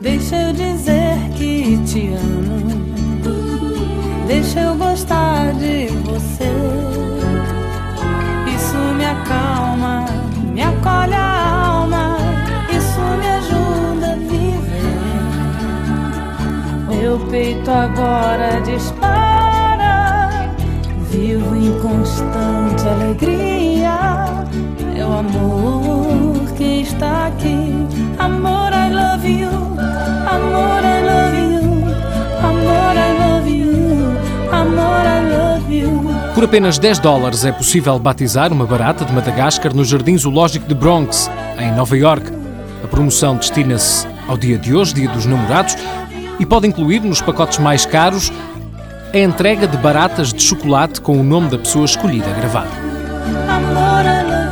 Deixa eu dizer que te amo. Deixa eu gostar de você. Isso me acalma, me acolhe a alma. Isso me ajuda a viver. Meu peito agora dispara. Alegria. Meu amor que está aqui. Amor, I love you. Amor, I love you. Amor, I love you. Amor, I love you. Por apenas 10 dólares é possível batizar uma barata de Madagascar no Jardim Zoológico de Bronx, em Nova York. A promoção destina-se ao dia de hoje, dia dos namorados, e pode incluir nos pacotes mais caros a entrega de baratas de chocolate com o nome da pessoa escolhida gravado. Amor, I love you.